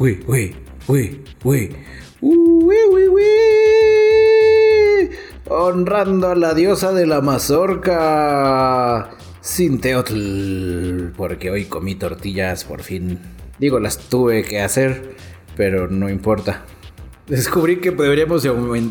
uy, uy, uy, uy. Uy, uy, uy. Honrando a la diosa de la mazorca. Sinteotl. Porque hoy comí tortillas por fin. Digo, las tuve que hacer, pero no importa. Descubrí que deberíamos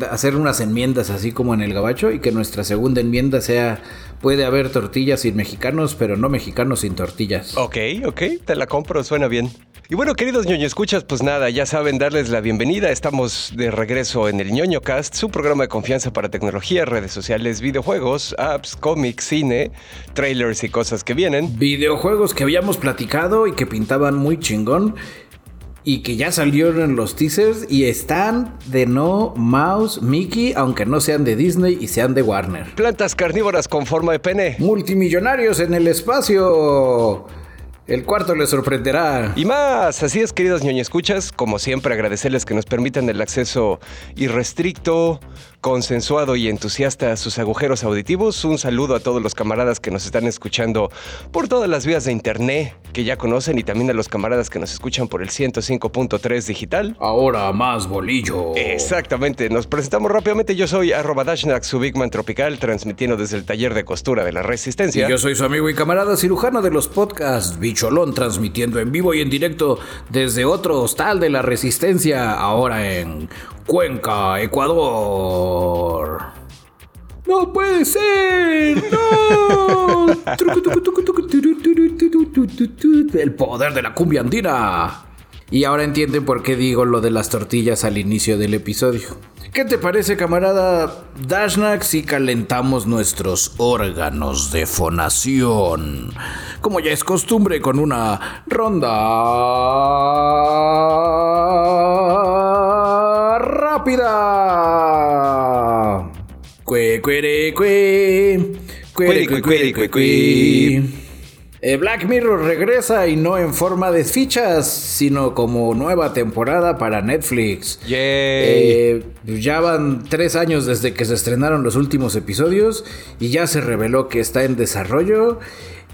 hacer unas enmiendas así como en el gabacho y que nuestra segunda enmienda sea puede haber tortillas sin mexicanos, pero no mexicanos sin tortillas. Ok, ok, te la compro, suena bien. Y bueno, queridos ñoño escuchas, pues nada, ya saben darles la bienvenida. Estamos de regreso en el ñoño cast, su programa de confianza para tecnología, redes sociales, videojuegos, apps, cómics, cine, trailers y cosas que vienen. Videojuegos que habíamos platicado y que pintaban muy chingón y que ya salieron los teasers y están de no Mouse, Mickey, aunque no sean de Disney y sean de Warner. Plantas carnívoras con forma de pene. Multimillonarios en el espacio. El cuarto les sorprenderá. Y más, así es, queridos ñoño escuchas, como siempre agradecerles que nos permitan el acceso irrestricto, consensuado y entusiasta a sus agujeros auditivos. Un saludo a todos los camaradas que nos están escuchando por todas las vías de internet que ya conocen y también a los camaradas que nos escuchan por el 105.3 digital. Ahora más bolillo. Exactamente, nos presentamos rápidamente. Yo soy arroba Dashnak, su Bigman Tropical, transmitiendo desde el taller de costura de la Resistencia. Y yo soy su amigo y camarada cirujano de los podcasts, Bicholón, transmitiendo en vivo y en directo desde otro hostal de la Resistencia, ahora en Cuenca, Ecuador. ¡No puede ser! ¡No! El poder de la cumbia andina. Y ahora entienden por qué digo lo de las tortillas al inicio del episodio. ¿Qué te parece, camarada Dashnak, si calentamos nuestros órganos de fonación? Como ya es costumbre con una ronda rápida. Cue, cue, cue. Black Mirror regresa y no en forma de fichas, sino como nueva temporada para Netflix. Eh, ya van tres años desde que se estrenaron los últimos episodios y ya se reveló que está en desarrollo.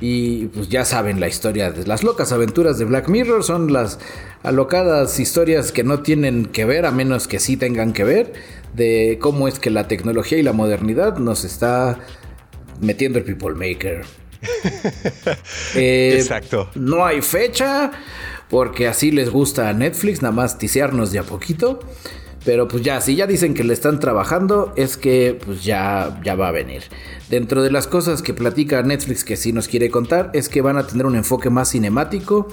Y pues ya saben la historia de las locas aventuras de Black Mirror. Son las alocadas historias que no tienen que ver, a menos que sí tengan que ver, de cómo es que la tecnología y la modernidad nos está metiendo el People Maker. Eh, Exacto. No hay fecha, porque así les gusta a Netflix, nada más tisearnos de a poquito. Pero pues ya, si ya dicen que le están trabajando, es que pues ya, ya va a venir. Dentro de las cosas que platica Netflix que sí nos quiere contar, es que van a tener un enfoque más cinemático,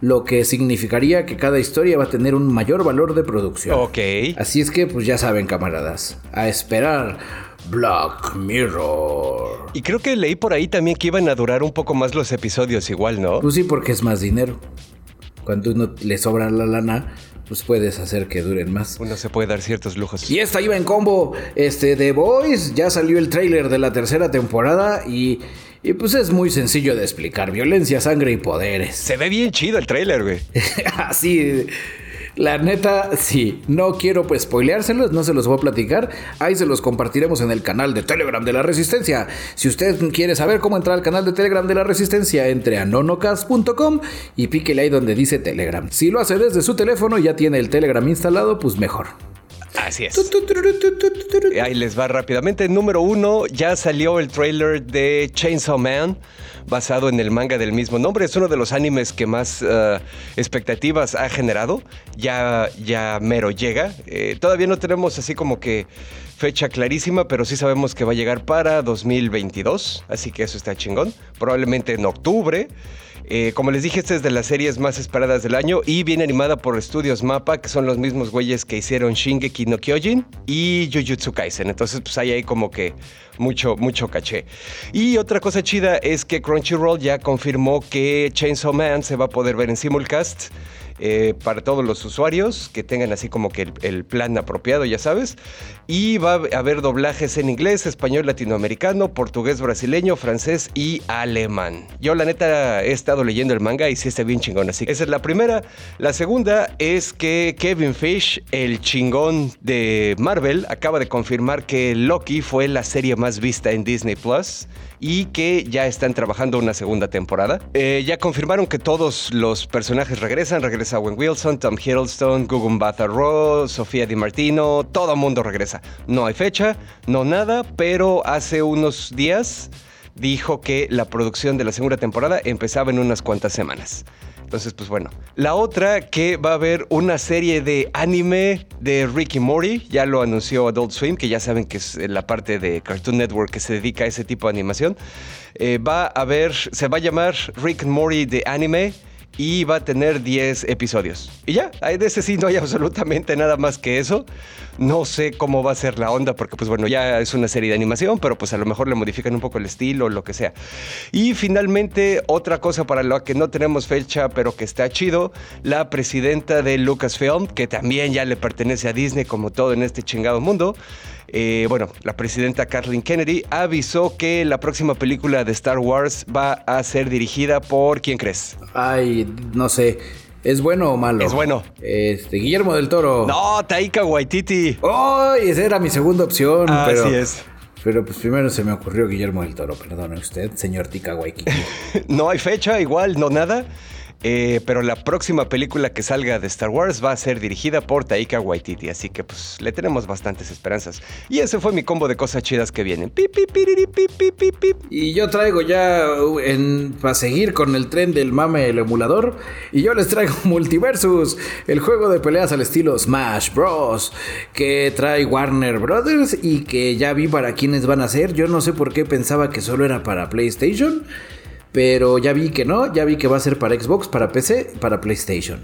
lo que significaría que cada historia va a tener un mayor valor de producción. Ok. Así es que pues ya saben camaradas, a esperar Black Mirror. Y creo que leí por ahí también que iban a durar un poco más los episodios igual, ¿no? Pues sí, porque es más dinero. Cuando uno le sobra la lana, pues puedes hacer que duren más. Uno se puede dar ciertos lujos. Y esta iba en combo. Este, The Boys, ya salió el tráiler de la tercera temporada y, y pues es muy sencillo de explicar. Violencia, sangre y poderes. Se ve bien chido el tráiler, güey. Así... La neta, sí, no quiero pues spoileárselos, no se los voy a platicar. Ahí se los compartiremos en el canal de Telegram de la Resistencia. Si usted quiere saber cómo entrar al canal de Telegram de la Resistencia, entre a nonocast.com y píquele ahí donde dice Telegram. Si lo hace desde su teléfono y ya tiene el Telegram instalado, pues mejor. Así es. Ahí les va rápidamente. Número uno, ya salió el trailer de Chainsaw Man, basado en el manga del mismo nombre. Es uno de los animes que más uh, expectativas ha generado. Ya, ya mero llega. Eh, todavía no tenemos así como que fecha clarísima, pero sí sabemos que va a llegar para 2022. Así que eso está chingón. Probablemente en octubre. Eh, como les dije, esta es de las series más esperadas del año y viene animada por Estudios Mapa, que son los mismos güeyes que hicieron Shingeki no Kyojin y Jujutsu Kaisen. Entonces, pues hay ahí como que mucho, mucho caché. Y otra cosa chida es que Crunchyroll ya confirmó que Chainsaw Man se va a poder ver en simulcast. Eh, para todos los usuarios que tengan así como que el, el, plan apropiado, ya sabes. Y va a haber doblajes en inglés, español latinoamericano, portugués brasileño, francés y alemán. Yo la neta he estado leyendo el manga y sí está bien chingón, así que esa es la primera. La segunda es que Kevin Fish, el chingón de Marvel, acaba de confirmar que Loki fue la serie más vista en Disney Plus y que ya están trabajando una segunda temporada. Eh, ya confirmaron que todos los personajes regresan, regresa Owen Wilson, Tom Hiddleston, Gugun Raw, Sofía Di Martino, todo mundo regresa. No hay fecha, no nada, pero hace unos días dijo que la producción de la segunda temporada empezaba en unas cuantas semanas. Entonces, pues bueno. La otra que va a haber una serie de anime de Ricky Morty, ya lo anunció Adult Swim, que ya saben que es la parte de Cartoon Network que se dedica a ese tipo de animación. Eh, va a haber, se va a llamar Rick Morty de anime y va a tener 10 episodios. Y ya, de ese sí no hay absolutamente nada más que eso. No sé cómo va a ser la onda porque pues bueno, ya es una serie de animación, pero pues a lo mejor le modifican un poco el estilo o lo que sea. Y finalmente, otra cosa para la que no tenemos fecha, pero que está chido, la presidenta de Lucasfilm, que también ya le pertenece a Disney como todo en este chingado mundo, eh, bueno, la presidenta Kathleen Kennedy avisó que la próxima película de Star Wars va a ser dirigida por ¿quién crees? Ay, no sé. ¿Es bueno o malo? Es bueno. Este, Guillermo del Toro. No, Taika Waititi. ¡Ay! esa era mi segunda opción. Así pero, es. Pero pues primero se me ocurrió Guillermo del Toro, perdone usted, señor Taika Waititi. no hay fecha, igual, no nada. Eh, pero la próxima película que salga de Star Wars va a ser dirigida por Taika Waititi, así que pues le tenemos bastantes esperanzas. Y ese fue mi combo de cosas chidas que vienen. y yo traigo ya para seguir con el tren del mame el emulador. Y yo les traigo Multiversus, el juego de peleas al estilo Smash Bros. que trae Warner Brothers y que ya vi para quiénes van a ser. Yo no sé por qué pensaba que solo era para PlayStation. Pero ya vi que no, ya vi que va a ser para Xbox, para PC, para PlayStation.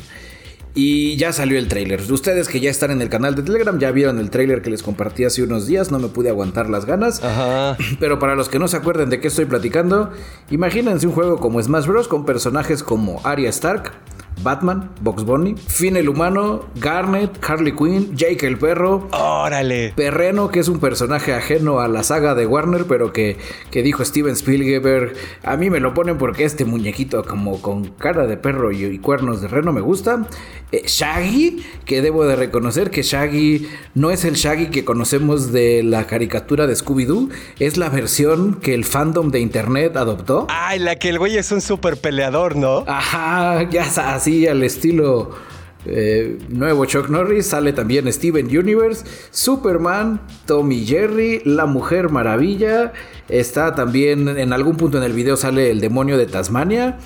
Y ya salió el trailer. Ustedes que ya están en el canal de Telegram ya vieron el trailer que les compartí hace unos días. No me pude aguantar las ganas. Ajá. Pero para los que no se acuerden de qué estoy platicando, imagínense un juego como Smash Bros. con personajes como Arya Stark, Batman, Box Bunny, Finn el humano, Garnet, Harley Quinn, Jake el perro. Órale. Perreno, que es un personaje ajeno a la saga de Warner, pero que, que dijo Steven Spielberg. A mí me lo ponen porque este muñequito como con cara de perro y, cuernos de reno me gusta. Eh, Shaggy, que debo de reconocer que Shaggy no es el Shaggy que conocemos de la caricatura de Scooby-Doo, es la versión que el fandom de internet adoptó. Ay, la que el güey es un super peleador, ¿no? Ajá, ya así al estilo eh, nuevo Chuck Norris. Sale también Steven Universe, Superman, Tommy Jerry, La Mujer Maravilla. Está también en algún punto en el video sale el demonio de Tasmania.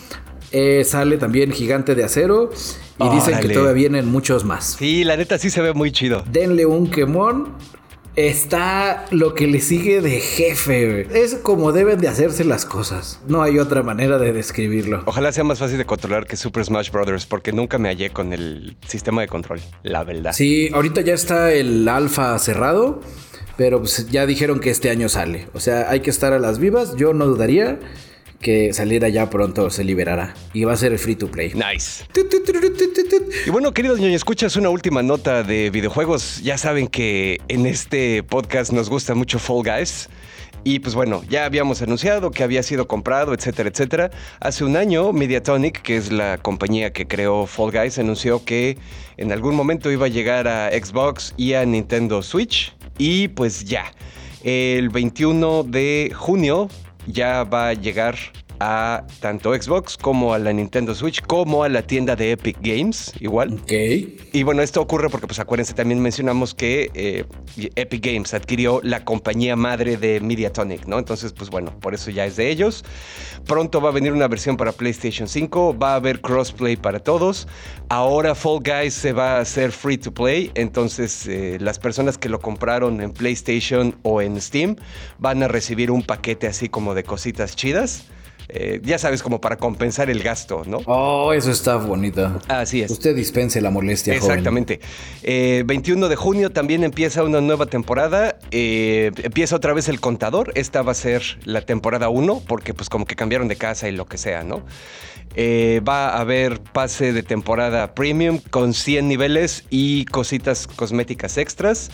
Eh, sale también Gigante de Acero. Y dicen que todavía vienen muchos más. Sí, la neta sí se ve muy chido. Denle un quemón está lo que le sigue de jefe. Es como deben de hacerse las cosas. No hay otra manera de describirlo. Ojalá sea más fácil de controlar que Super Smash Bros. porque nunca me hallé con el sistema de control, la verdad. Sí, ahorita ya está el alfa cerrado, pero pues ya dijeron que este año sale. O sea, hay que estar a las vivas. Yo no dudaría que saliera ya pronto, se liberará. Y va a ser el free to play. Nice. Y bueno, queridos ñoños, escuchas una última nota de videojuegos. Ya saben que en este podcast nos gusta mucho Fall Guys. Y pues bueno, ya habíamos anunciado que había sido comprado, etcétera, etcétera. Hace un año, Mediatonic, que es la compañía que creó Fall Guys, anunció que en algún momento iba a llegar a Xbox y a Nintendo Switch. Y pues ya, el 21 de junio ya va a llegar a tanto Xbox como a la Nintendo Switch como a la tienda de Epic Games, igual. Ok. Y bueno, esto ocurre porque, pues acuérdense, también mencionamos que eh, Epic Games adquirió la compañía madre de Mediatonic, ¿no? Entonces, pues bueno, por eso ya es de ellos. Pronto va a venir una versión para PlayStation 5, va a haber crossplay para todos. Ahora Fall Guys se va a hacer free to play, entonces eh, las personas que lo compraron en PlayStation o en Steam van a recibir un paquete así como de cositas chidas. Eh, ya sabes, como para compensar el gasto, ¿no? Oh, eso está bonito. Así es. Usted dispense la molestia. Exactamente. 21 eh, de junio también empieza una nueva temporada. Eh, empieza otra vez el contador. Esta va a ser la temporada 1, porque pues como que cambiaron de casa y lo que sea, ¿no? va a haber pase de temporada premium con 100 niveles y cositas cosméticas extras.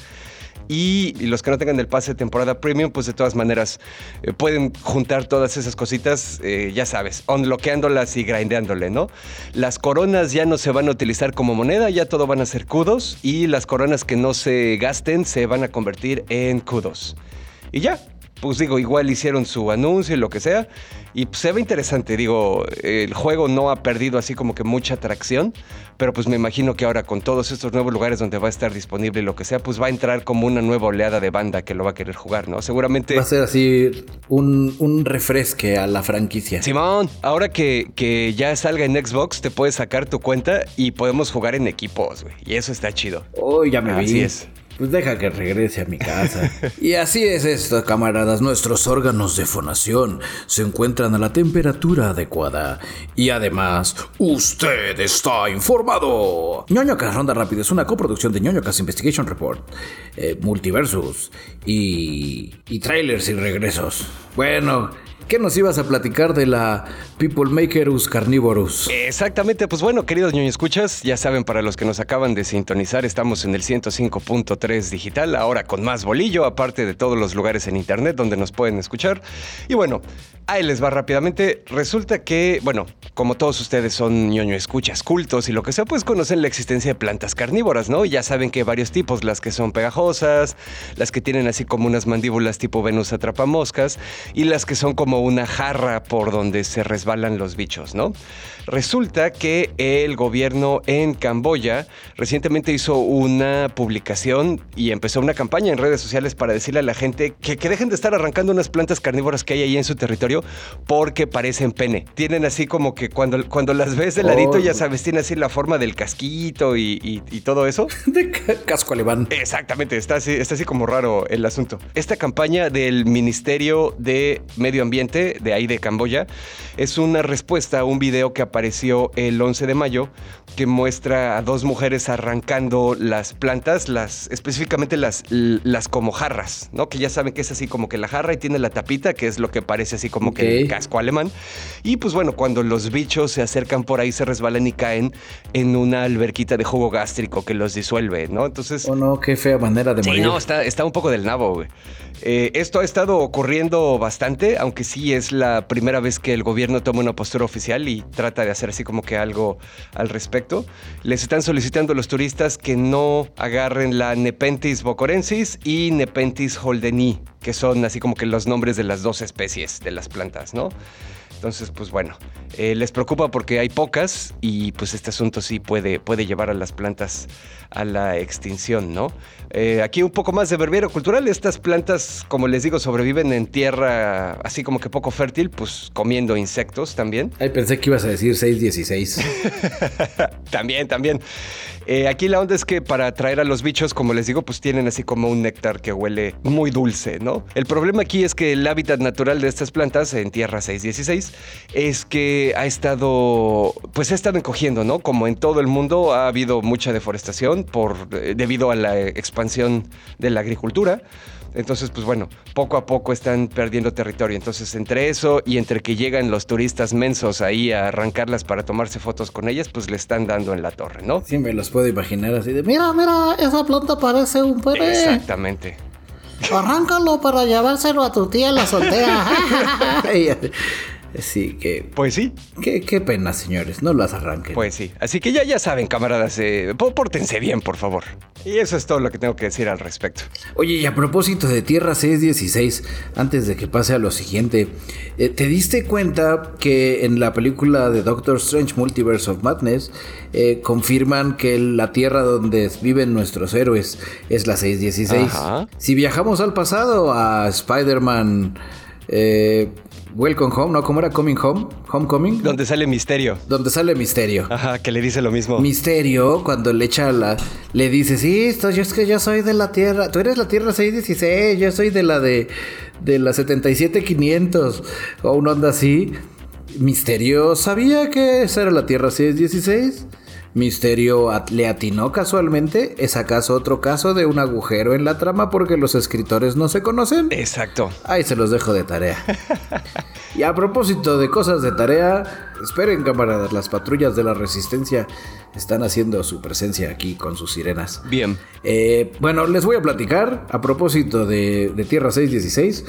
Y, los que no tengan el pase de temporada premium, pues de todas maneras eh, pueden juntar todas esas cositas, eh, ya sabes, unloqueándolas y grindeándole, ¿no? Las coronas ya no se van a utilizar como moneda, ya todo van a ser kudos y las coronas que no se gasten se van a convertir en kudos. Y ya, pues digo, igual hicieron su anuncio y lo que sea. Y pues, se ve interesante, digo, el juego no ha perdido así como que mucha atracción, pero pues me imagino que ahora con todos estos nuevos lugares donde va a estar disponible y lo que sea, pues va a entrar como una nueva oleada de banda que lo va a querer jugar, ¿no? Seguramente... Va a ser así un, un refresque a la franquicia. Simón, ahora que, que ya salga en Xbox, te puedes sacar tu cuenta y podemos jugar en equipos, güey. Y eso está chido. Oh, ya me Así es. Pues deja que regrese a mi casa. y así es esto, camaradas. Nuestros órganos de fonación se encuentran a la temperatura adecuada. Y además, usted está informado. ñoño Ronda Rápido es una coproducción de ñoño Investigation Report, eh, Multiversus y, y trailers y regresos. Bueno, ¿Qué nos ibas a platicar de la People Makerus Carnivorus? Exactamente, pues bueno, queridos ñoño escuchas, ya saben, para los que nos acaban de sintonizar, estamos en el 105.3 digital, ahora con más bolillo, aparte de todos los lugares en internet donde nos pueden escuchar. Y bueno, ahí les va rápidamente. Resulta que, bueno, como todos ustedes son ñoño escuchas cultos y lo que sea, pues conocen la existencia de plantas carnívoras, ¿no? Ya saben que hay varios tipos, las que son pegajosas, las que tienen así como unas mandíbulas tipo Venus atrapamoscas y las que son como una jarra por donde se resbalan los bichos, ¿no? Resulta que el gobierno en Camboya recientemente hizo una publicación y empezó una campaña en redes sociales para decirle a la gente que, dejen de estar arrancando unas plantas carnívoras que hay ahí en su territorio porque parecen pene. Tienen así como que cuando, cuando las ves de ladito, ya oh. sabes, tiene así la forma del casquito y, todo eso. De casco alemán. Exactamente, está así, está así como raro el asunto. Esta campaña del Ministerio de Medio Ambiente de ahí de Camboya es una respuesta a un video que apareció el 11 de mayo que muestra a dos mujeres arrancando las plantas, las específicamente las, las como jarras, ¿no? Que ya saben que es así como que la jarra y tiene la tapita, que es lo que parece así como que el casco alemán. Y pues bueno, cuando los bichos se acercan por ahí, se resbalan y caen en una alberquita de jugo gástrico que los disuelve, ¿no? Entonces. Oh, no, qué fea manera de morir. no, está, está un poco del nabo, güey. Eh, esto ha estado ocurriendo bastante, aunque sí es la primera vez que el gobierno toma una postura oficial y trata de hacer así como que algo al respecto. Les están solicitando a los turistas que no agarren la Nepenthes bocorensis y Nepenthes holdeni, que son así como que los nombres de las dos especies de las plantas, ¿no? Entonces, pues bueno, eh, les preocupa porque hay pocas y pues este asunto sí puede, puede llevar a las plantas a la extinción, ¿no? Eh, aquí un poco más de verbiero cultural. Estas plantas, como les digo, sobreviven en tierra así como que poco fértil, pues comiendo insectos también. Ay, pensé que ibas a decir 616. también, también. Eh, aquí la onda es que para atraer a los bichos, como les digo, pues tienen así como un néctar que huele muy dulce, ¿no? El problema aquí es que el hábitat natural de estas plantas en tierra 616 es que ha estado, pues ha estado encogiendo, ¿no? Como en todo el mundo ha habido mucha deforestación por, eh, debido a la expansión de la agricultura. Entonces, pues bueno, poco a poco están perdiendo territorio. Entonces, entre eso y entre que llegan los turistas mensos ahí a arrancarlas para tomarse fotos con ellas, pues le están dando en la torre, ¿no? Sí, me los puedo imaginar así de, mira, mira, esa planta parece un pene. Exactamente. Arráncalo para llevárselo a tu tía la soltera. Sí, que. Pues sí. Qué, pena, señores. No las arranquen. Pues sí. Así que ya, ya saben, camaradas. Eh, pórtense bien, por favor. Y eso es todo lo que tengo que decir al respecto. Oye, y a propósito de Tierra 616, antes de que pase a lo siguiente, eh, ¿te diste cuenta que en la película de Doctor Strange Multiverse of Madness eh, confirman que la Tierra donde viven nuestros héroes es la 616? Si viajamos al pasado a Spider-Man. Eh, Welcome Home, ¿no? ¿Cómo era Coming Home? Homecoming. Donde sale Misterio. Donde sale Misterio. Ajá, que le dice lo mismo. Misterio, cuando le echa la. Le dice, sí, esto, yo es que yo soy de la Tierra. Tú eres la Tierra 616, yo soy de la de. de la 77500. O una onda así. Misterio sabía que esa era la Tierra 616. Misterio le atinó casualmente. ¿Es acaso otro caso de un agujero en la trama porque los escritores no se conocen? Exacto. Ahí se los dejo de tarea. y a propósito de cosas de tarea, esperen camaradas, las patrullas de la resistencia están haciendo su presencia aquí con sus sirenas. Bien. Eh, bueno, les voy a platicar a propósito de, de Tierra 616.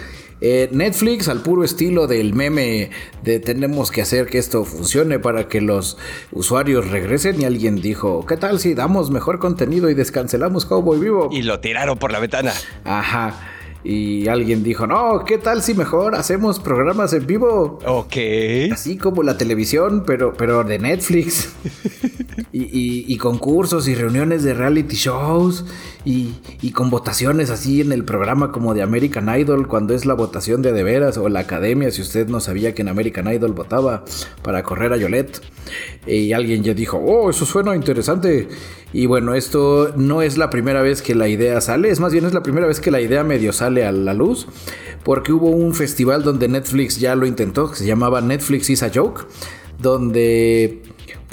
Eh, Netflix, al puro estilo del meme de tenemos que hacer que esto funcione para que los usuarios regresen, y alguien dijo: ¿Qué tal si damos mejor contenido y descancelamos Cowboy Vivo? Y lo tiraron por la ventana. Ajá. Y alguien dijo, no, ¿qué tal si mejor hacemos programas en vivo? Ok. Así como la televisión, pero, pero de Netflix. y, concursos y reuniones de reality shows. Y, y, con votaciones así en el programa como de American Idol, cuando es la votación de de veras, o la academia, si usted no sabía que en American Idol votaba para correr a Yolette. Y alguien ya dijo, oh, eso suena interesante. Y bueno, esto no es la primera vez que la idea sale, es más bien es la primera vez que la idea medio sale a la luz, porque hubo un festival donde Netflix ya lo intentó, que se llamaba Netflix is a Joke, donde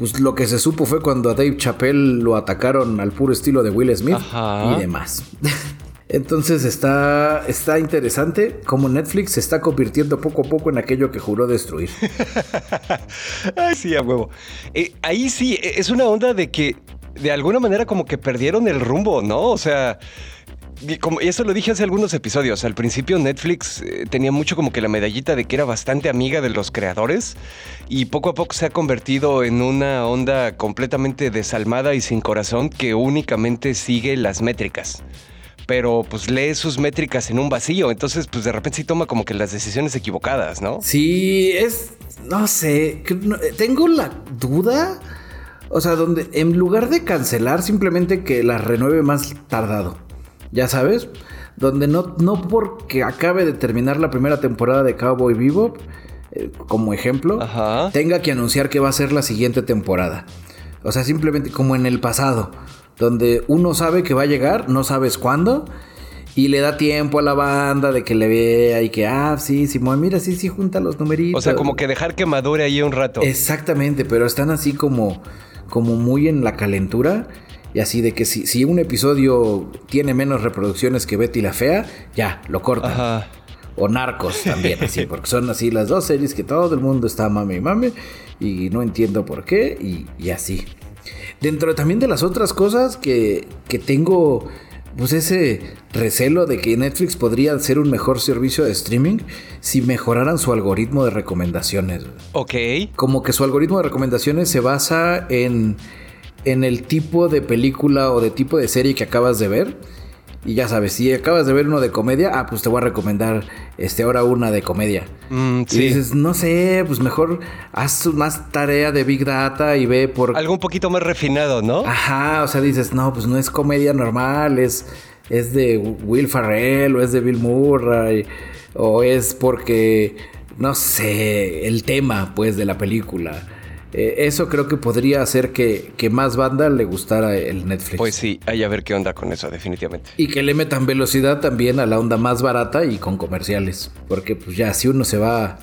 pues lo que se supo fue cuando a Dave Chappelle lo atacaron al puro estilo de Will Smith y demás. Entonces está, está interesante cómo Netflix se está convirtiendo poco a poco en aquello que juró destruir. Ay, sí, a huevo. Eh, ahí sí, e, es una onda de que de alguna manera como que perdieron el rumbo, ¿no? O sea, como, eso lo dije hace algunos episodios. Al principio Netflix eh, tenía mucho como que la medallita de que era bastante amiga de los creadores y poco a poco se ha convertido en una onda completamente desalmada y sin corazón que únicamente sigue las métricas pero pues lee sus métricas en un vacío, entonces pues de repente sí toma como que las decisiones equivocadas, ¿no? Sí, es, no sé, tengo la duda, o sea, donde en lugar de cancelar, simplemente que la renueve más tardado, ya sabes, donde no, no porque acabe de terminar la primera temporada de Cowboy Bebop, eh, como ejemplo, tenga que anunciar que va a ser la siguiente temporada. O sea, simplemente como en el pasado donde uno sabe que va a llegar, no sabes cuándo, y le da tiempo a la banda de que le vea y que, ah, sí, Simón, mira, sí, sí, junta los numeritos. O sea, como que dejar que madure ahí un rato. Exactamente, pero están así como, como muy en la calentura. Y así de que si, si un episodio tiene menos reproducciones que Betty la Fea, ya, lo cortan. Ajá. O Narcos también, así, porque son así las dos series que todo el mundo está mame y mame. Y no entiendo por qué, y, y así. Dentro también de las otras cosas que, que tengo pues ese recelo de que Netflix podría ser un mejor servicio de streaming si mejoraran su algoritmo de recomendaciones. Ok. Como que su algoritmo de recomendaciones se basa en, en el tipo de película o de tipo de serie que acabas de ver y ya sabes, si acabas de ver uno de comedia, ah, pues te voy a recomendar este ahora una de comedia. Mm, y dices, no sé, pues mejor haz más tarea de Big Data y ve por. Algo un poquito más refinado, ¿no? Ajá, o sea, dices, no, pues no es comedia normal, es, es de Will Farrell o es de Bill Murray, o es porque, no sé, el tema, pues, de la película. Eh, eso creo que podría hacer que, que, más banda le gustara el Netflix. Pues sí, hay a ver qué onda con eso, definitivamente. Y que le metan velocidad también a la onda más barata y con comerciales. Porque pues ya si uno se va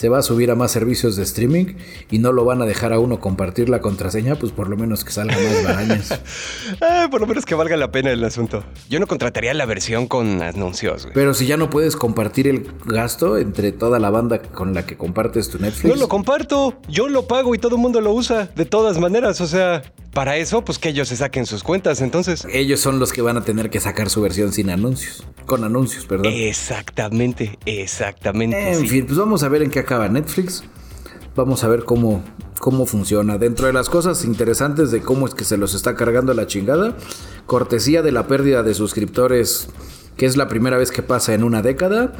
se va a subir a más servicios de streaming y no lo van a dejar a uno compartir la contraseña, pues por lo menos que salga más barañas. Ah, por lo menos que valga la pena el asunto. Yo no contrataría la versión con anuncios. Pero si ya no puedes compartir el gasto entre toda la banda con la que compartes tu Netflix. No lo comparto, yo lo pago y todo el mundo lo usa de todas maneras, o sea, para eso, pues que ellos se saquen sus cuentas, entonces. Ellos son los que van a tener que sacar su versión sin anuncios. Con anuncios, perdón. Exactamente, exactamente. En fin, pues vamos a ver en qué acaba Netflix. Vamos a ver cómo, cómo funciona. Dentro de las cosas interesantes de cómo es que se los está cargando la chingada, cortesía de la pérdida de suscriptores que es la primera vez que pasa en una década.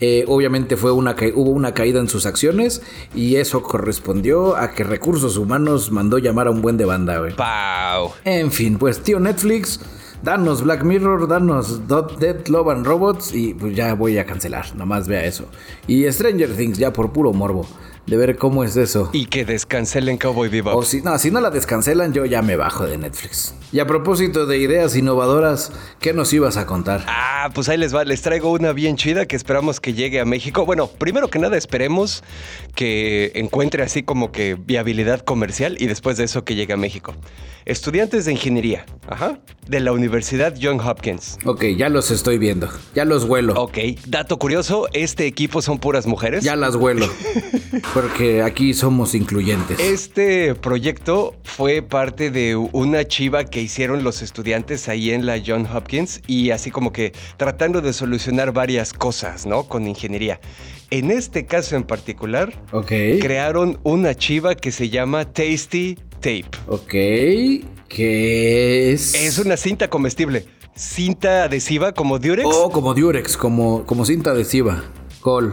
Eh, obviamente fue una hubo una caída en sus acciones y eso correspondió a que Recursos Humanos mandó llamar a un buen de banda, güey. En fin, pues tío Netflix, danos Black Mirror, danos Dead Love and Robots y pues ya voy a cancelar, nomás vea eso. Y Stranger Things ya por puro morbo de ver cómo es eso. Y que descancelen Cowboy Bebop. O si no, si no la descancelan, yo ya me bajo de Netflix. Y a propósito de ideas innovadoras, ¿qué nos ibas a contar? Ah, pues ahí les va, les traigo una bien chida que esperamos que llegue a México. Bueno, primero que nada esperemos que encuentre así como que viabilidad comercial y después de eso que llegue a México. Estudiantes de ingeniería, ajá, de la Universidad John Hopkins. Ok, ya los estoy viendo, ya los huelo. Ok, dato curioso, este equipo son puras mujeres. Ya las huelo. porque aquí somos incluyentes. Este proyecto fue parte de una chiva que hicieron los estudiantes ahí en la John Hopkins y así como que tratando de solucionar varias cosas, ¿no? Con ingeniería. En este caso en particular, crearon una chiva que se llama Tasty Tape. Ok, ¿qué es? Es una cinta comestible. cinta adhesiva como Durex. Oh, como Durex, como, como cinta adhesiva.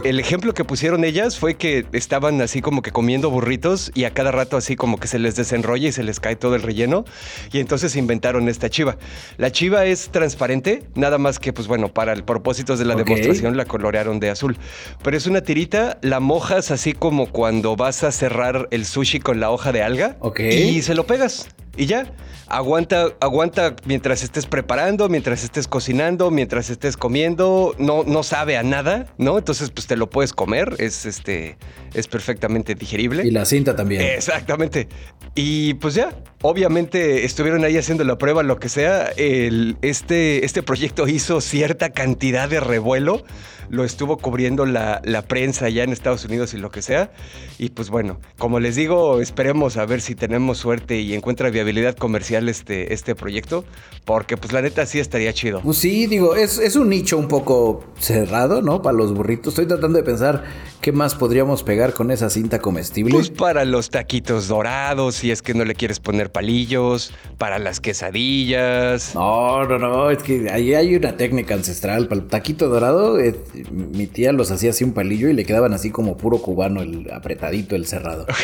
El ejemplo que pusieron ellas fue que estaban así como que comiendo burritos y a cada rato así como que se les desenrolla y se les cae todo el relleno. Y entonces inventaron esta chiva. La chiva es transparente, nada más que pues bueno, para el propósito de la demostración la colorearon de azul. Pero es una tirita, la mojas así como cuando vas a cerrar el sushi con la hoja de alga y se lo pegas y ya. Aguanta, aguanta mientras estés preparando, mientras estés cocinando, mientras estés comiendo. No, no sabe a nada, ¿no? Entonces, pues te lo puedes comer. Es este. Es perfectamente digerible. Y la cinta también. Exactamente. Y pues ya, obviamente estuvieron ahí haciendo la prueba, lo que sea. El, este, este proyecto hizo cierta cantidad de revuelo lo estuvo cubriendo la, prensa allá en Estados Unidos y lo que sea. Y pues bueno, como les digo, esperemos a ver si tenemos suerte y encuentra viabilidad comercial este, este proyecto, porque pues la neta sí estaría chido. Pues sí, digo, es, es un nicho un poco cerrado, ¿no? Para los burritos. Estoy tratando de pensar qué más podríamos pegar con esa cinta comestible. Pues para los taquitos dorados, si es que no le quieres poner palillos, para las quesadillas. No, no, no, es que ahí hay una técnica ancestral. Para el taquito dorado, eh, mi tía los hacía así un palillo y le quedaban así como puro cubano, el apretadito, el cerrado.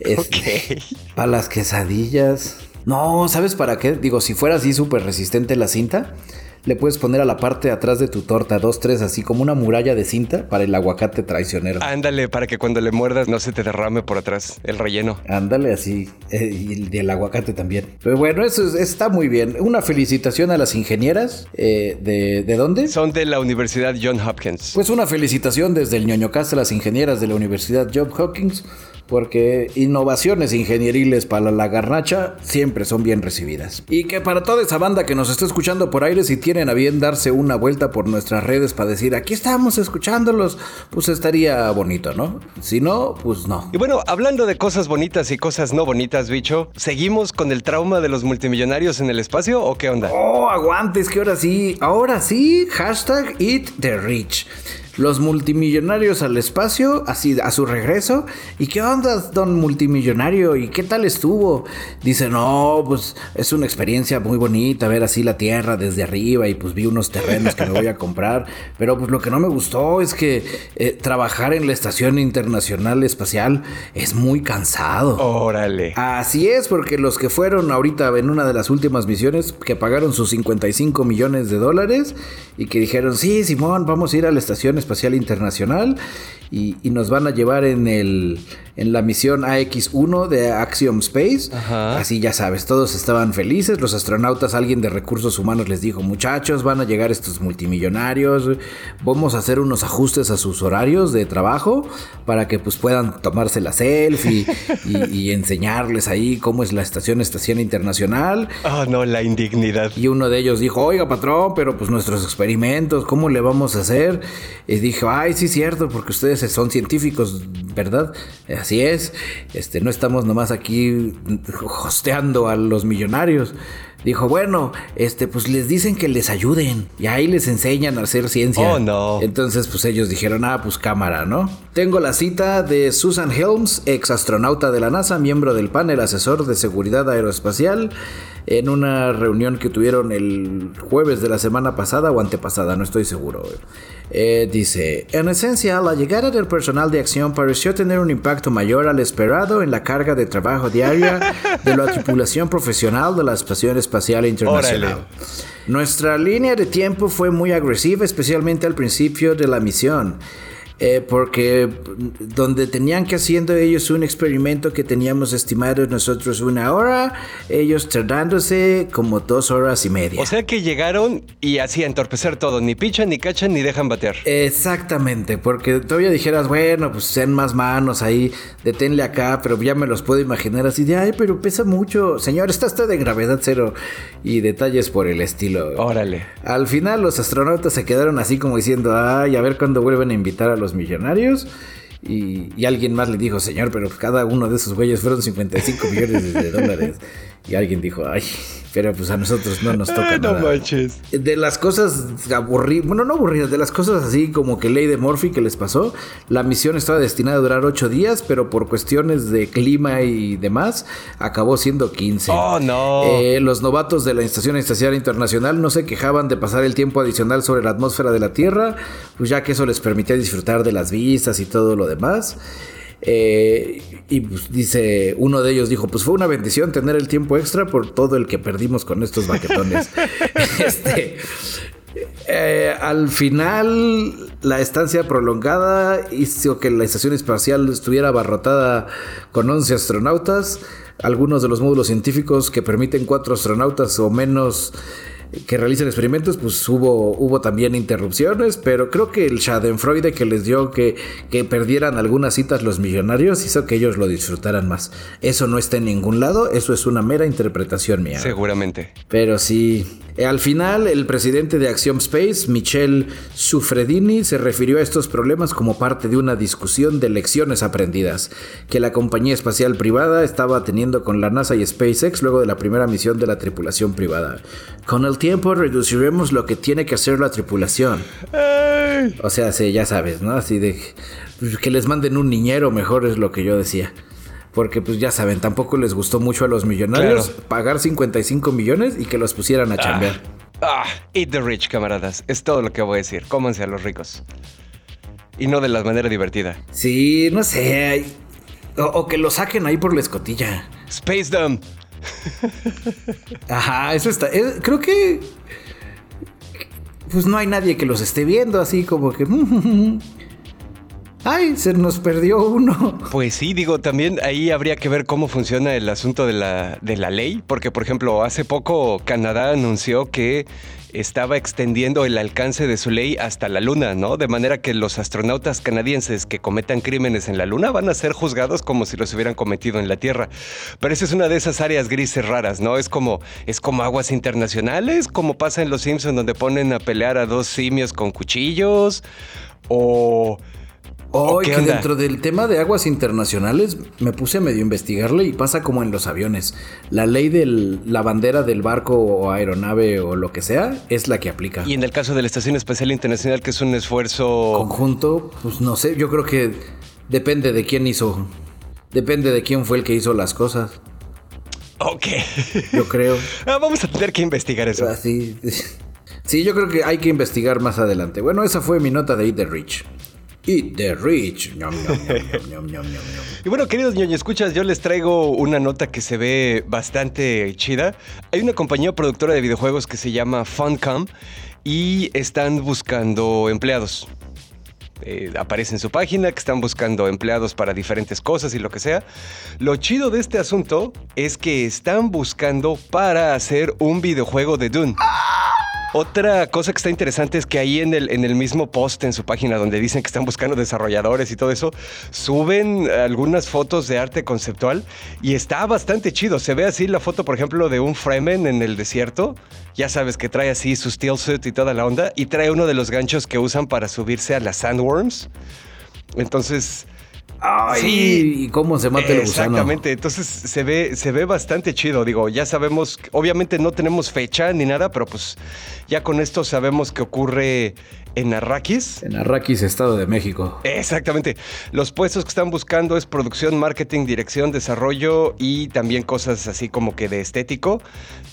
Este, para las quesadillas. No, ¿sabes para qué? Digo, si fuera así súper resistente la cinta, le puedes poner a la parte de atrás de tu torta dos, tres, así como una muralla de cinta para el aguacate traicionero. Ándale, para que cuando le muerdas no se te derrame por atrás el relleno. Ándale, así. Eh, y el aguacate también. Pero bueno, eso está muy bien. Una felicitación a las ingenieras. Eh, de, de, dónde? Son de la Universidad John Hopkins. Pues una felicitación desde el ñoño a las ingenieras de la Universidad John Hopkins porque innovaciones ingenieriles para la garnacha siempre son bien recibidas. Y que para toda esa banda que nos está escuchando por aire, si tienen a bien darse una vuelta por nuestras redes para decir, aquí estamos escuchándolos, pues estaría bonito, ¿no? Si no, pues no. Y bueno, hablando de cosas bonitas y cosas no bonitas, bicho, ¿seguimos con el trauma de los multimillonarios en el espacio o qué onda? Oh, aguantes, que ahora sí, ahora sí, hashtag Eat the Rich los multimillonarios al espacio, así a su regreso. ¿Y qué onda, don multimillonario? ¿Y qué tal estuvo? Dice, no, pues es una experiencia muy bonita ver así la Tierra desde arriba y pues vi unos terrenos que me voy a comprar. Pero pues lo que no me gustó es que eh, trabajar en la Estación Internacional Espacial es muy cansado. Órale. Así es, porque los que fueron ahorita en una de las últimas misiones, que pagaron sus 55 millones de dólares y que dijeron, sí, Simón, vamos a ir a la Estación Espacial Espacial Internacional y, nos van a llevar en, el, en la misión AX-1 de Axiom Space. Así ya sabes, todos estaban felices. Los astronautas, alguien de recursos humanos les dijo, muchachos, van a llegar estos multimillonarios, vamos a hacer unos ajustes a sus horarios de trabajo para que pues puedan tomarse la selfie y, enseñarles ahí cómo es la estación Estación Internacional. Ah, no, la indignidad. Y uno de ellos dijo, oiga patrón, pero pues nuestros experimentos, ¿cómo le vamos a hacer? Y dijo, ay, sí, cierto, porque ustedes son científicos, ¿verdad? Así es. Este, no estamos nomás aquí hosteando a los millonarios. Dijo, bueno, este, pues les dicen que les ayuden. Y ahí les enseñan a hacer ciencia. Oh, no. Entonces, pues ellos dijeron, ah, pues cámara, ¿no? Tengo la cita de Susan Helms, ex astronauta de la NASA, miembro del panel asesor de seguridad aeroespacial en una reunión que tuvieron el jueves de la semana pasada o antepasada, no estoy seguro. Eh, dice, en esencia, la llegada del personal de acción pareció tener un impacto mayor al esperado en la carga de trabajo diaria de la tripulación profesional de la Estación Espacial Internacional. Nuestra línea de tiempo fue muy agresiva, especialmente al principio de la misión. Eh, porque donde tenían que haciendo ellos un experimento que teníamos estimado nosotros una hora, ellos tardándose como dos horas y media. O sea que llegaron y así entorpecer todo, ni pichan, ni cachan, ni dejan batear. Exactamente, porque todavía dijeras, bueno, pues sean más manos ahí, deténle acá, pero ya me los puedo imaginar así de, ay, pero pesa mucho, señor, está está de gravedad cero y detalles por el estilo. Órale. Al final los astronautas se quedaron así como diciendo, ay, a ver cuándo vuelven a invitar a los millonarios. Y, alguien más le dijo, señor, pero cada uno de esos güeyes fueron 55 millones de dólares. Y alguien dijo, ay, Pero pues a nosotros no nos toca. no manches. De las cosas aburridas, bueno, no aburridas, de las cosas así como que ley de Murphy que les pasó, la misión estaba destinada a durar ocho días, pero por cuestiones de clima y demás, acabó siendo 15. Oh, no. Eh, los novatos de la Estación Espacial Internacional no se quejaban de pasar el tiempo adicional sobre la atmósfera de la Tierra, pues ya que eso les permitía disfrutar de las vistas y todo lo demás. Eh, y pues dice, uno de ellos dijo, pues fue una bendición tener el tiempo extra por todo el que perdimos con estos baquetones. este, eh, al final, la estancia prolongada hizo que la estación espacial estuviera abarrotada con 11 astronautas. Algunos de los módulos científicos que permiten cuatro astronautas o menos que realicen experimentos, pues hubo, hubo también interrupciones, pero creo que el Schadenfreude que les dio que, que perdieran algunas citas los millonarios hizo que ellos lo disfrutaran más. Eso no está en ningún lado, eso es una mera interpretación mía. Seguramente. Pero sí, eh, al final, el presidente de Axiom Space, Michel Sufredini, se refirió a estos problemas como parte de una discusión de lecciones aprendidas que la compañía espacial privada estaba teniendo con la NASA y SpaceX luego de la primera misión de la tripulación privada. Con el tiempo reduciremos lo que tiene que hacer la tripulación. O sea, sí, ya sabes, ¿no? Así de que les manden un niñero, mejor es lo que yo decía. Porque pues ya saben, tampoco les gustó mucho a los millonarios pagar 55 millones y que los pusieran a ah. chambear. Ah, eat the rich, camaradas. Es todo lo que voy a decir. Cómanse a los ricos. Y no de la manera divertida. Sí, no sé. O, que lo saquen ahí por la escotilla. Space them. Ajá, eso está. creo que. Pues no hay nadie que los esté viendo así como que. ¡Ay! Se nos perdió uno. Pues sí, digo, también ahí habría que ver cómo funciona el asunto de la, de la ley, porque por ejemplo, hace poco Canadá anunció que estaba extendiendo el alcance de su ley hasta la Luna, ¿no? De manera que los astronautas canadienses que cometan crímenes en la Luna van a ser juzgados como si los hubieran cometido en la Tierra. Pero esa es una de esas áreas grises raras, ¿no? Es como, es como aguas internacionales, como pasa en Los Simpsons donde ponen a pelear a dos simios con cuchillos, o Oh, que dentro del tema de aguas internacionales me puse a medio investigarle y pasa como en los aviones. La ley de la bandera del barco o aeronave o lo que sea es la que aplica. Y en el caso de la Estación Espacial Internacional, que es un esfuerzo... Conjunto, pues no sé, yo creo que depende de quién hizo. Depende de quién fue el que hizo las cosas. Ok. Yo creo. Ah, vamos a tener que investigar eso. sí. sí, yo creo que hay que investigar más adelante. Bueno, esa fue mi nota de Eat the Rich. Eat the rich. y bueno, queridos ñoño escuchas, yo les traigo una nota que se ve bastante chida. Hay una compañía productora de videojuegos que se llama Funcom y están buscando empleados. Eh, aparece en su página que están buscando empleados para diferentes cosas y lo que sea. Lo chido de este asunto es que están buscando para hacer un videojuego de Dune. Otra cosa que está interesante es que ahí en el, en el mismo post en su página donde dicen que están buscando desarrolladores y todo eso, suben algunas fotos de arte conceptual y está bastante chido. Se ve así la foto, por ejemplo, de un Fremen en el desierto. Ya sabes que trae así su steel suit y toda la onda. Y trae uno de los ganchos que usan para subirse a las sandworms. Entonces, sí, y cómo se mata el gusano. Exactamente, entonces se ve, se ve bastante chido. Digo, ya sabemos, obviamente no tenemos fecha ni nada, pero pues ya con esto sabemos que ocurre en Arrakis. En Arrakis, Estado de México. Exactamente. Los puestos que están buscando es producción, marketing, dirección, desarrollo y también cosas así como que de estético.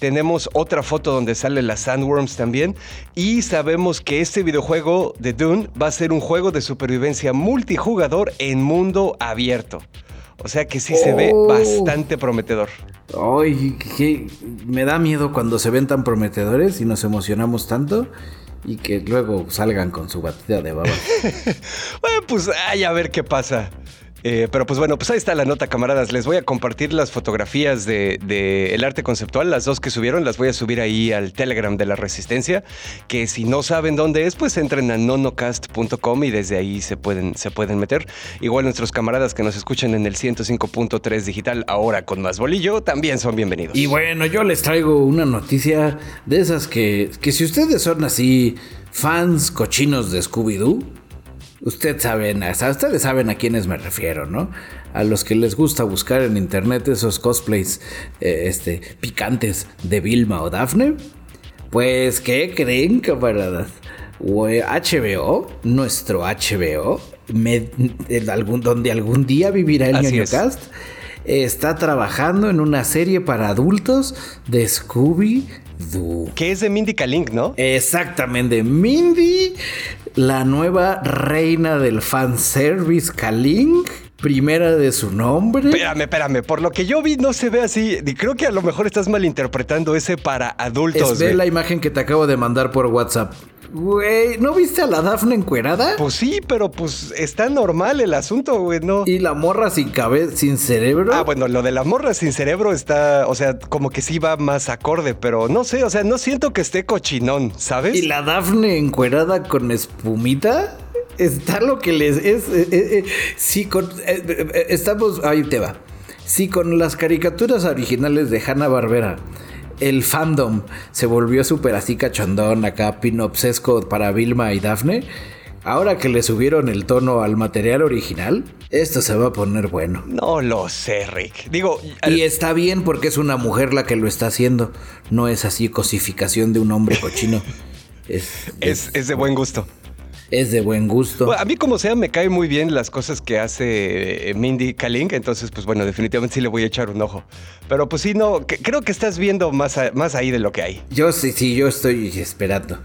Tenemos otra foto donde sale las Sandworms también y sabemos que este videojuego de Dune va a ser un juego de supervivencia multijugador en mundo abierto. O sea que sí se ve oh. bastante prometedor. Ay, que me da miedo cuando se ven tan prometedores y nos emocionamos tanto y que luego salgan con su batida de baba. bueno, pues ay, a ver qué pasa. Eh, pero pues bueno, pues ahí está la nota, camaradas. Les voy a compartir las fotografías de, arte conceptual, las dos que subieron, las voy a subir ahí al Telegram de la Resistencia, que si no saben dónde es, pues entren a nonocast.com y desde ahí se pueden, se pueden meter. Igual nuestros camaradas que nos escuchan en el 105.3 digital, ahora con más bolillo, también son bienvenidos. Y bueno, yo les traigo una noticia de esas que, que si ustedes son así fans cochinos de Scooby-Doo, Usted saben, ustedes saben a quiénes me refiero, ¿no? A los que les gusta buscar en internet esos cosplays eh, este, picantes de Vilma o Daphne. Pues, ¿qué creen, camaradas? HBO, nuestro HBO, algún, donde algún día vivirá el Ñoño Cast, está trabajando en una serie para adultos de Scooby Que es de Mindy Kaling, ¿no? Exactamente. Mindy, la nueva reina del fanservice Kaling primera de su nombre. Espérame, espérame. Por lo que yo vi, no se ve así. Y creo que a lo mejor estás malinterpretando ese para adultos. Es, ve la imagen que te acabo de mandar por WhatsApp. Güey, ¿no viste a la Dafne encuerada? Pues sí, pero pues está normal el asunto, güey, ¿no? ¿Y la morra sin cabeza, sin cerebro? Ah, bueno, lo de la morra sin cerebro está, o sea, como que sí va más acorde, pero no sé, o sea, no siento que esté cochinón, ¿sabes? ¿Y la Dafne encuerada con espumita? Está lo que les es. Eh, eh, eh, sí, con, estamos. Ahí te va. Sí, con las caricaturas originales de Hanna Barbera el fandom se volvió súper así cachondón acá, pinopsesco para Vilma y Daphne. Ahora que le subieron el tono al material original, esto se va a poner bueno. No lo sé, Rick. Digo. Y está bien porque es una mujer la que lo está haciendo. No es así cosificación de un hombre cochino. es, es de buen gusto es de buen gusto. a mí como sea me caen muy bien las cosas que hace eh, Mindy Kaling, entonces pues bueno, definitivamente sí le voy a echar un ojo. Pero pues sí, no, creo que estás viendo más, más ahí de lo que hay. Yo sí, sí, yo estoy esperando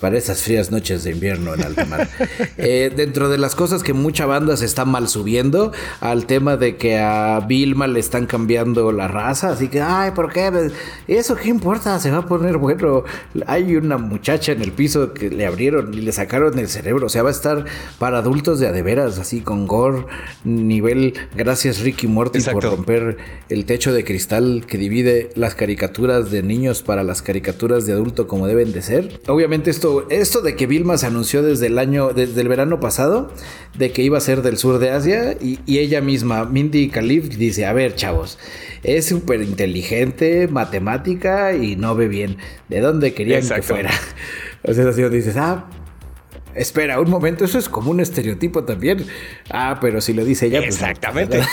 para esas frías noches de invierno en alta mar. Eh, dentro de las cosas que mucha banda se está mal subiendo al tema de que a Vilma le están cambiando la raza, así que, ay, ¿por qué? Eso qué importa, se va a poner bueno. Hay una muchacha en el piso que le abrieron y le sacaron el cerebro, o sea, va a estar para adultos de adeveras, así con gore, nivel, gracias Ricky Morty por romper el techo de cristal que divide las caricaturas de niños para las caricaturas de adulto como deben de ser. Obviamente esto esto, de que Vilma se anunció desde el año, desde el verano pasado, de que iba a ser del sur de Asia, y, ella misma, Mindy Khalif, dice, a ver, chavos, es súper inteligente, matemática y no ve bien. ¿De dónde querían que fuera? O sea, así dices, ah, Espera, un momento, eso es como un estereotipo también. Ah, pero si lo dice ella. Pues, Exactamente.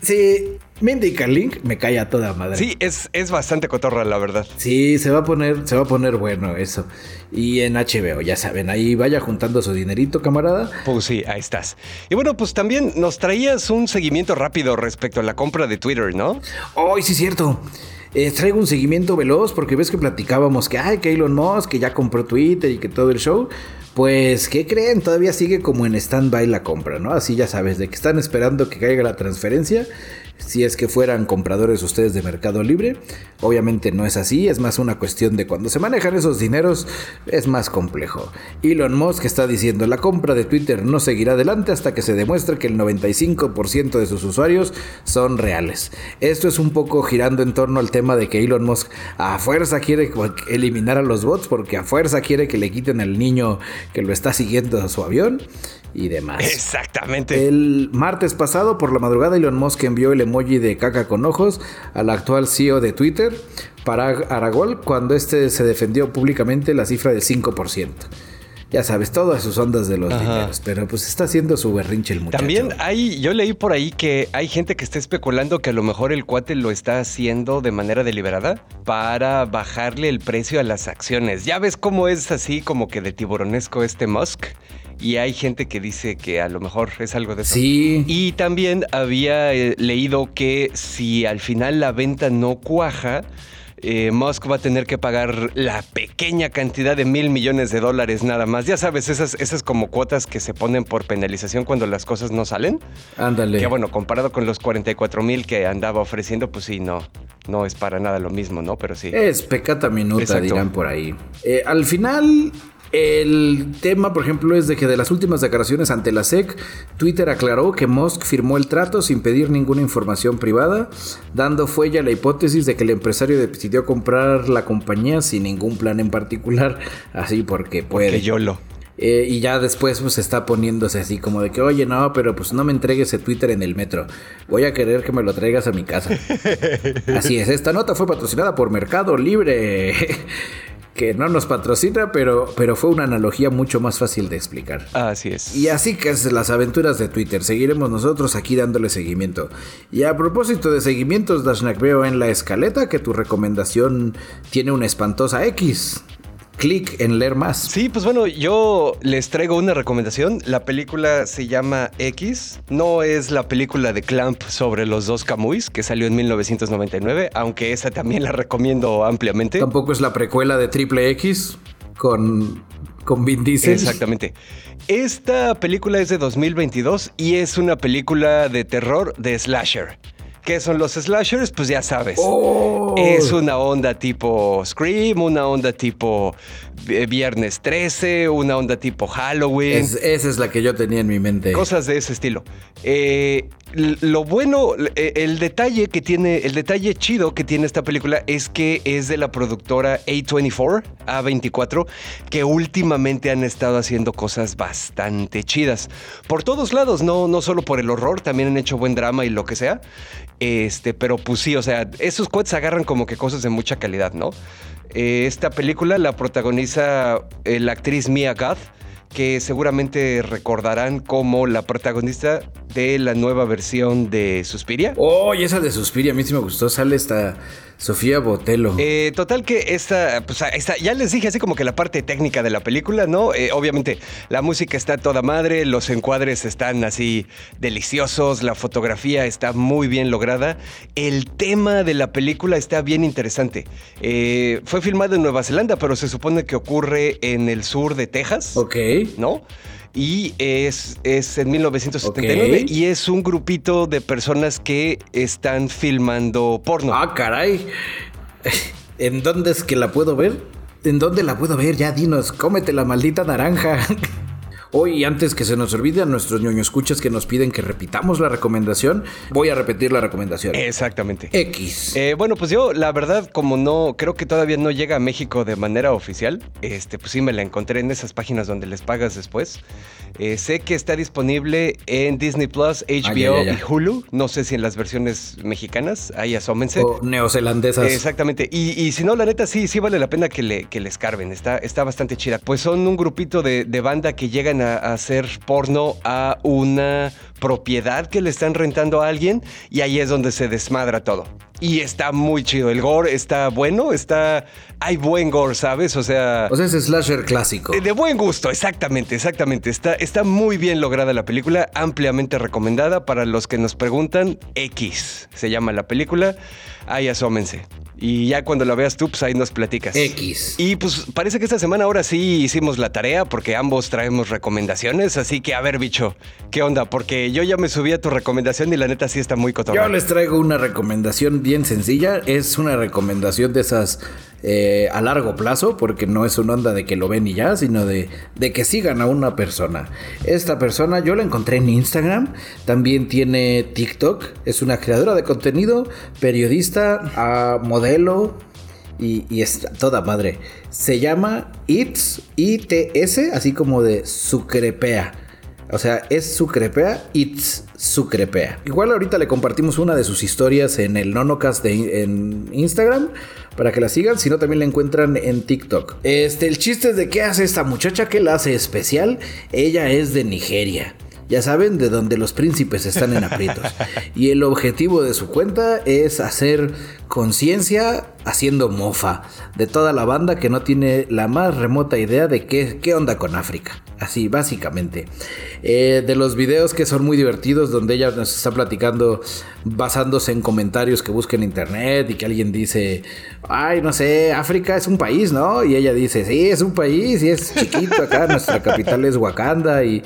sí, Mindy Kaling me cae a toda madre. Sí, es, es bastante cotorra, la verdad. Sí, se va a poner, se va a poner bueno eso. Y en HBO, ya saben, ahí vaya juntando su dinerito, camarada. Pues sí, ahí estás. Y bueno, pues también nos traías un seguimiento rápido respecto a la compra de Twitter, ¿no? Oh, sí, cierto. Eh, traigo un seguimiento veloz porque ves que platicábamos que, ay, que Elon Musk, que ya compró Twitter y que todo el show. Pues, ¿qué creen? Todavía sigue como en stand-by la compra, ¿no? Así ya sabes, de que están esperando que caiga la transferencia si es que fueran compradores ustedes de Mercado Libre. Obviamente no es así, es más una cuestión de cuando se manejan esos dineros es más complejo. Elon Musk está diciendo la compra de Twitter no seguirá adelante hasta que se demuestre que el 95% de sus usuarios son reales. Esto es un poco girando en torno al tema de que Elon Musk a fuerza quiere eliminar a los bots porque a fuerza quiere que le quiten al niño que lo está siguiendo a su avión y demás. Exactamente. El martes pasado, por la madrugada, Elon Musk envió el emoji de caca con ojos al actual CEO de Twitter, para Aragol, cuando este se defendió públicamente la cifra del 5% ya sabes, todas sus ondas de los dineros, pero pues está haciendo su berrinche el muchacho. También hay, yo leí por ahí que hay gente que está especulando que a lo mejor el cuate lo está haciendo de manera deliberada para bajarle el precio a las acciones. Ya ves cómo es así como que de tiburonesco este Musk. Y hay gente que dice que a lo mejor es algo de eso. Sí. Y también había eh, leído que si al final la venta no cuaja, eh, Musk va a tener que pagar la pequeña cantidad de mil millones de dólares nada más. Ya sabes, esas, esas como cuotas que se ponen por penalización cuando las cosas no salen. Ándale. Que bueno, comparado con los 44 mil que andaba ofreciendo, pues sí, no, no es para nada lo mismo, ¿no? Pero sí. Es pecata minuta, dirán por ahí. Eh, al final, el tema, por ejemplo, es de que de las últimas declaraciones ante la SEC, Twitter aclaró que Musk firmó el trato sin pedir ninguna información privada, dando fuelle a la hipótesis de que el empresario decidió comprar la compañía sin ningún plan en particular, así porque puede. Que yo lo. Eh, y ya después pues está poniéndose así como de que, oye, no, pero pues no me entregues ese Twitter en el metro. Voy a querer que me lo traigas a mi casa. así es, esta nota fue patrocinada por Mercado Libre. Que no nos patrocina, pero, pero fue una analogía mucho más fácil de explicar. Así es. Y así que es las aventuras de Twitter. Seguiremos nosotros aquí dándole seguimiento. Y a propósito de seguimientos, Dashnak, veo en la escaleta que tu recomendación tiene una espantosa X clic en leer más. Sí, pues bueno, yo les traigo una recomendación. La película se llama X. No es la película de Clamp sobre los dos Camuys que salió en 1999, aunque esa también la recomiendo ampliamente. Tampoco es la precuela de Triple X con, con Vin Diesel. Exactamente. Esta película es de 2022 y es una película de terror de slasher. ¿Qué son los slashers? Pues ya sabes. Oh. Es una onda tipo Scream, una onda tipo Viernes 13, una onda tipo Halloween. esa es la que yo tenía en mi mente. Cosas de ese estilo. Eh, lo bueno, eh, el detalle que tiene, el detalle chido que tiene esta película es que es de la productora A24, A24, que últimamente han estado haciendo cosas bastante chidas. Por todos lados, no, no solo por el horror, también han hecho buen drama y lo que sea. Este, pero pues sí, o sea, esos cuates agarran como que cosas de mucha calidad, ¿no? Eh, esta película la protagoniza eh, la actriz Mia Goth, que seguramente recordarán como la protagonista de la nueva versión de Suspiria. Oh, y esa de Suspiria a mí sí me gustó. Sale esta Sofía Botelo. Eh, total que esta, pues esta, ya les dije así como que la parte técnica de la película, ¿no? Eh, obviamente la música está toda madre, los encuadres están así deliciosos, la fotografía está muy bien lograda, el tema de la película está bien interesante. Eh, fue filmado en Nueva Zelanda, pero se supone que ocurre en el sur de Texas. Ok. ¿No? Y es, es en 1979 y es un grupito de personas que están filmando porno. Ah, caray. ¿En dónde es que la puedo ver? ¿En dónde la puedo ver? Ya dinos, cómete la maldita naranja. Hoy, antes que se nos olvide a nuestros ñoño escuchas que nos piden que repitamos la recomendación, voy a repetir la recomendación. Exactamente. X. Eh, bueno, pues yo, la verdad, como no, creo que todavía no llega a México de manera oficial, este, pues sí me la encontré en esas páginas donde les pagas después. Eh, sé que está disponible en Disney Plus, HBO y Hulu. No sé si en las versiones mexicanas, ahí asómense. O neozelandesas. exactamente. Y, si no, la neta, sí, sí vale la pena que le, que les carven. Está, está bastante chida. Pues son un grupito de, de banda que llegan hacer porno a una propiedad que le están rentando a alguien y ahí es donde se desmadra todo. Y está muy chido. El gore está bueno, está. Hay buen gore, ¿sabes? O sea. O sea, es slasher clásico. De buen gusto, exactamente, exactamente. Está, está muy bien lograda la película, ampliamente recomendada para los que nos preguntan. X se llama la película. Ahí asómense. Y ya cuando la veas tú, pues ahí nos platicas. X. Y pues parece que esta semana ahora sí hicimos la tarea porque ambos traemos recomendaciones. Así que a ver, bicho, ¿qué onda? Porque yo ya me subí a tu recomendación y la neta sí está muy cotorra. Yo les traigo una recomendación bien sencilla. Es una recomendación de esas eh, a largo plazo, porque no es una onda de que lo ven y ya, sino de, de que sigan a una persona. Esta persona yo la encontré en Instagram, también tiene TikTok, es una creadora de contenido, periodista, modelo, y, y, es toda madre. Se llama It's ITS, así como de Sucrepea. O sea, es Sucrepea, It's Sucrepea. Igual ahorita le compartimos una de sus historias en el Nonocast de, en Instagram para que la sigan, si no también la encuentran en TikTok. Este, el chiste es de qué hace esta muchacha, que la hace especial. Ella es de Nigeria. Ya saben, de donde los príncipes están en aprietos. Y el objetivo de su cuenta es hacer conciencia haciendo mofa de toda la banda que no tiene la más remota idea de qué, qué onda con África. Así, básicamente. Eh, de los videos que son muy divertidos, donde ella nos está platicando basándose en comentarios que busca en internet y que alguien dice, ay, no sé, África es un país, ¿no? Y ella dice, sí, es un país y es chiquito acá, nuestra capital es Wakanda y,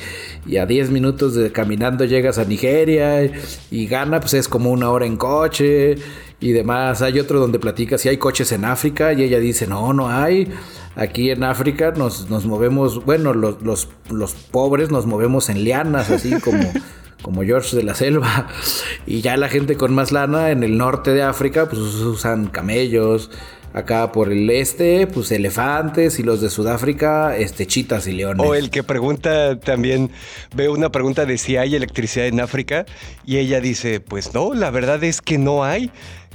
a 10 minutos de caminando llegas a Nigeria y, y Ghana pues es como una hora en coche y demás. Hay otro donde platica si hay coches en África y ella dice, no, no hay. Aquí en África nos, nos movemos, bueno, los, los, los, pobres nos movemos en lianas, así como, como George de la Selva. Y ya la gente con más lana en el norte de África, pues usan camellos. Acá por el este, pues elefantes y los de Sudáfrica, este, chitas y leones. O el que pregunta también, veo una pregunta de si hay electricidad en África y ella dice, pues no, la verdad es que no hay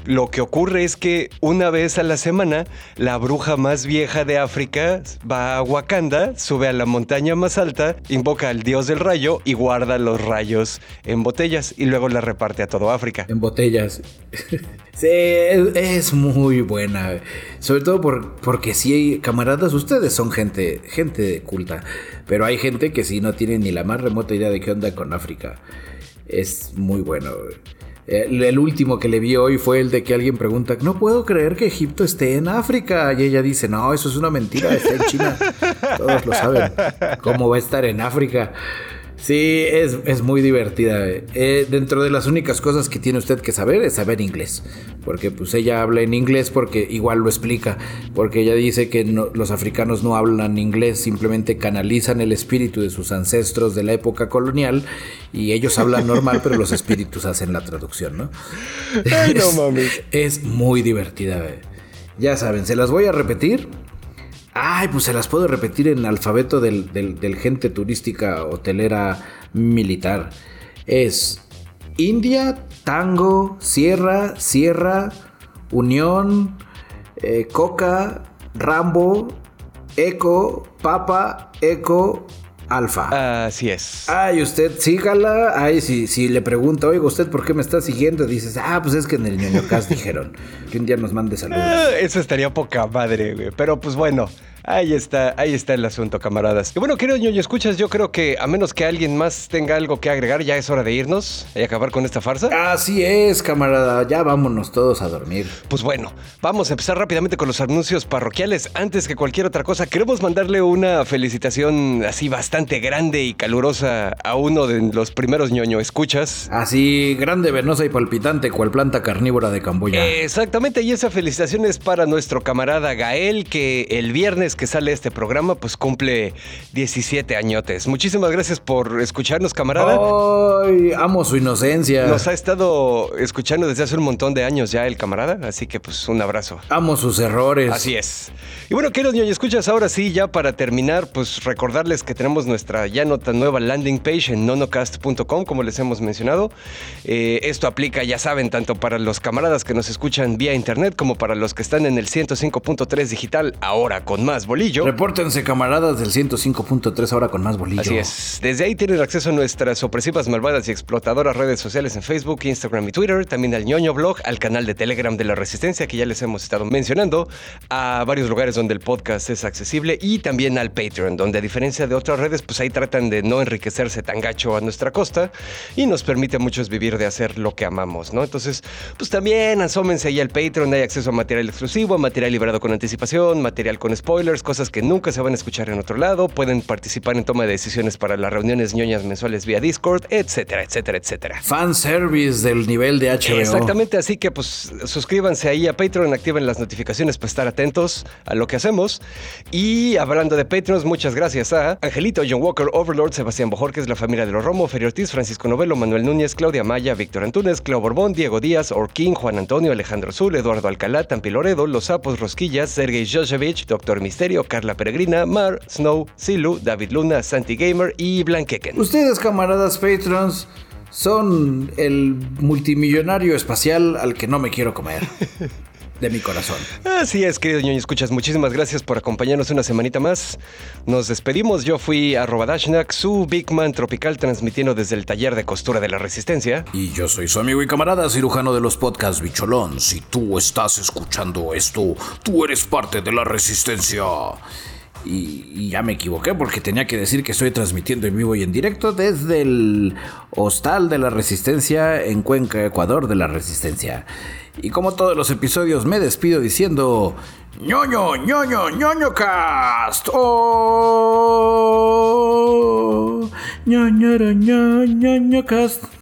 lo que ocurre es que una vez a la semana, la bruja más vieja de África va a Wakanda, sube a la montaña más alta, invoca al dios del rayo y guarda los rayos en botellas y luego la reparte a todo África. En botellas. sí, es, muy buena. Sobre todo por, porque si hay camaradas, ustedes son gente, gente culta. Pero hay gente que sí no tiene ni la más remota idea de qué onda con África. Es muy bueno. El, último que le vi hoy fue el de que alguien pregunta, no puedo creer que Egipto esté en África. Y ella dice, no, eso es una mentira, está en China. Todos lo saben. ¿Cómo va a estar en África? Sí, es, muy divertida. Eh, dentro de las únicas cosas que tiene usted que saber es saber inglés. Porque pues ella habla en inglés porque igual lo explica. Porque ella dice que los africanos no hablan inglés, simplemente canalizan el espíritu de sus ancestros de la época colonial. Y ellos hablan normal, pero los espíritus hacen la traducción, ¿no? Ay, no mames. Es muy divertida. Ya saben, se las voy a repetir Ay, pues se las puedo repetir en alfabeto del, gente turística hotelera militar. Es India, Tango, Sierra, Sierra, Unión, eh, Coca, Rambo, Eco, Papa, Eco, Alfa. Así es. Ay, usted sígala. Ay, si, si le pregunta, oiga, ¿usted por qué me está siguiendo? Dices, ah, pues es que en el ñoño dijeron que un día nos mande saludos. Ah, eso estaría poca madre, güey. Pero pues bueno. Ahí está, ahí está el asunto, camaradas. Y bueno, querido ñoño, escuchas, yo creo que a menos que alguien más tenga algo que agregar, ya es hora de irnos y acabar con esta farsa. Así es, camarada, ya vámonos todos a dormir. Pues bueno, vamos a empezar rápidamente con los anuncios parroquiales. Antes que cualquier otra cosa, queremos mandarle una felicitación así bastante grande y calurosa a uno de los primeros ñoño escuchas. Así, grande, venosa y palpitante, cual planta carnívora de Camboya. Exactamente, y esa felicitación es para nuestro camarada Gael, que el viernes que sale este programa, pues cumple 17 añotes. Muchísimas gracias por escucharnos, camarada. Ay, amo su inocencia. Nos ha estado escuchando desde hace un montón de años ya el camarada, así que pues un abrazo. Amo sus errores. Así es. Y bueno, queridos niños, escuchas ahora sí, ya para terminar, pues recordarles que tenemos nuestra ya nota nueva landing page en nonocast.com, como les hemos mencionado. Eh, esto aplica, ya saben, tanto para los camaradas que nos escuchan vía internet como para los que están en el 105.3 digital, ahora con más bolillo. Repórtense, camaradas del 105.3 ahora con más bolillo. Así es. Desde ahí tienen acceso a nuestras opresivas, malvadas y explotadoras redes sociales en Facebook, Instagram y Twitter. También al ñoño blog, al canal de Telegram de la Resistencia, que ya les hemos estado mencionando, a varios lugares donde el podcast es accesible y también al Patreon, donde a diferencia de otras redes, pues ahí tratan de no enriquecerse tan gacho a nuestra costa y nos permite a muchos vivir de hacer lo que amamos, ¿no? Entonces, pues también asómense ahí al Patreon, hay acceso a material exclusivo, material liberado con anticipación, material con spoilers cosas que nunca se van a escuchar en otro lado, pueden participar en toma de decisiones para las reuniones ñoñas mensuales vía Discord, etcétera, etcétera, etcétera. Fanservice del nivel de HBO. Exactamente, así que pues suscríbanse ahí a Patreon, activen las notificaciones para estar atentos a lo que hacemos. Y hablando de Patreons, muchas gracias a Angelito, John Walker, Overlord, Sebastián Bojorquez, la familia de los Romo, Ferio Ortiz, Francisco Novelo, Manuel Núñez, Claudia Maya, Víctor Antunes, Clau Borbón, Diego Díaz, Orquín, Juan Antonio, Alejandro Zul, Eduardo Alcalá, Tampiloredo, Los Sapos, Rosquillas, Sergei Joshevich, Doctor Carla Peregrina, Mar, Snow, Silu, David Luna, Santi Gamer y Blanqueken. Ustedes, camaradas patrons, son el multimillonario espacial al que no me quiero comer. de mi corazón. Así es, querido ñoño, escuchas. Muchísimas gracias por acompañarnos una semanita más. Nos despedimos. Yo fui a Dashnak, su Big Man tropical, transmitiendo desde el taller de costura de la Resistencia. Y yo soy su amigo y camarada, cirujano de los podcasts Bicholón. Si tú estás escuchando esto, tú eres parte de la Resistencia. Y, ya me equivoqué porque tenía que decir que estoy transmitiendo en vivo y en directo desde el Hostal de la Resistencia en Cuenca, Ecuador de la Resistencia. Y como todos los episodios me despido diciendo ñoño, ñoño, ñoño cast. Oh, ñoño, ñoño, ñoño cast.